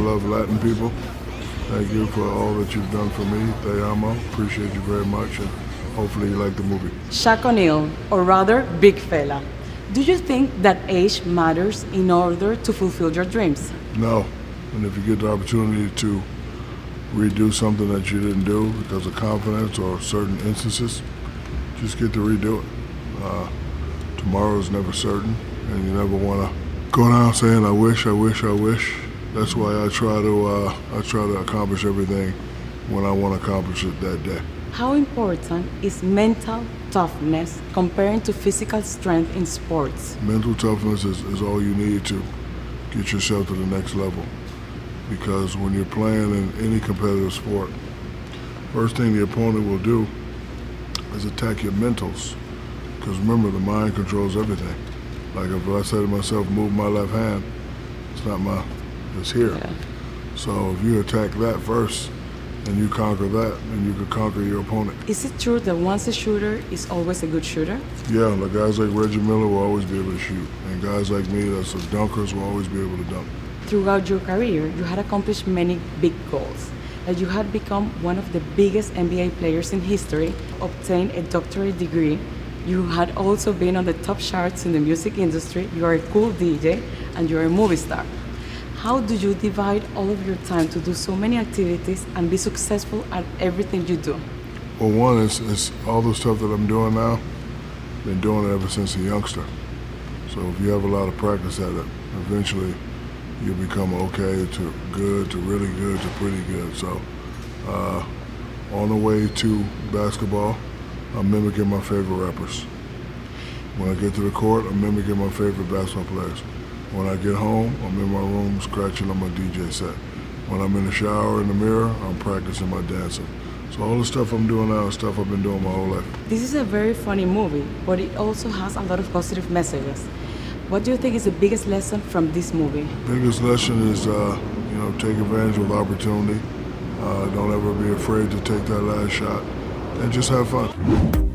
love Latin people. Thank you for all that you've done for me. Te amo. Appreciate you very much, and hopefully you like the movie. Shaq O'Neal, or rather, Big Fella. Do you think that age matters in order to fulfill your dreams? No. And if you get the opportunity to redo something that you didn't do because of confidence or certain instances, just get to redo it. Uh, tomorrow is never certain, and you never want to go down saying, I wish, I wish, I wish. That's why I try to uh, I try to accomplish everything when I want to accomplish it that day. How important is mental toughness comparing to physical strength in sports? Mental toughness is, is all you need to get yourself to the next level. Because when you're playing in any competitive sport, first thing the opponent will do is attack your mentals. Because remember, the mind controls everything. Like if I say to myself, move my left hand, it's not my is here. Yeah. So if you attack that first and you conquer that, then you could conquer your opponent. Is it true that once a shooter is always a good shooter? Yeah, like guys like Reggie Miller will always be able to shoot. And guys like me that's a dunkers will always be able to dunk. Throughout your career, you had accomplished many big goals. That you had become one of the biggest NBA players in history, obtained a doctorate degree, you had also been on the top charts in the music industry, you are a cool DJ, and you're a movie star. How do you divide all of your time to do so many activities and be successful at everything you do? Well, one is, is all the stuff that I'm doing now, been doing it ever since a youngster. So if you have a lot of practice at it, eventually you become okay to good to really good to pretty good. So uh, on the way to basketball, I'm mimicking my favorite rappers. When I get to the court, I'm mimicking my favorite basketball players. When I get home, I'm in my room scratching on my DJ set. When I'm in the shower in the mirror, I'm practicing my dancing. So all the stuff I'm doing now is stuff I've been doing my whole life. This is a very funny movie, but it also has a lot of positive messages. What do you think is the biggest lesson from this movie? Biggest lesson is, uh, you know, take advantage of opportunity. Uh, don't ever be afraid to take that last shot, and just have fun.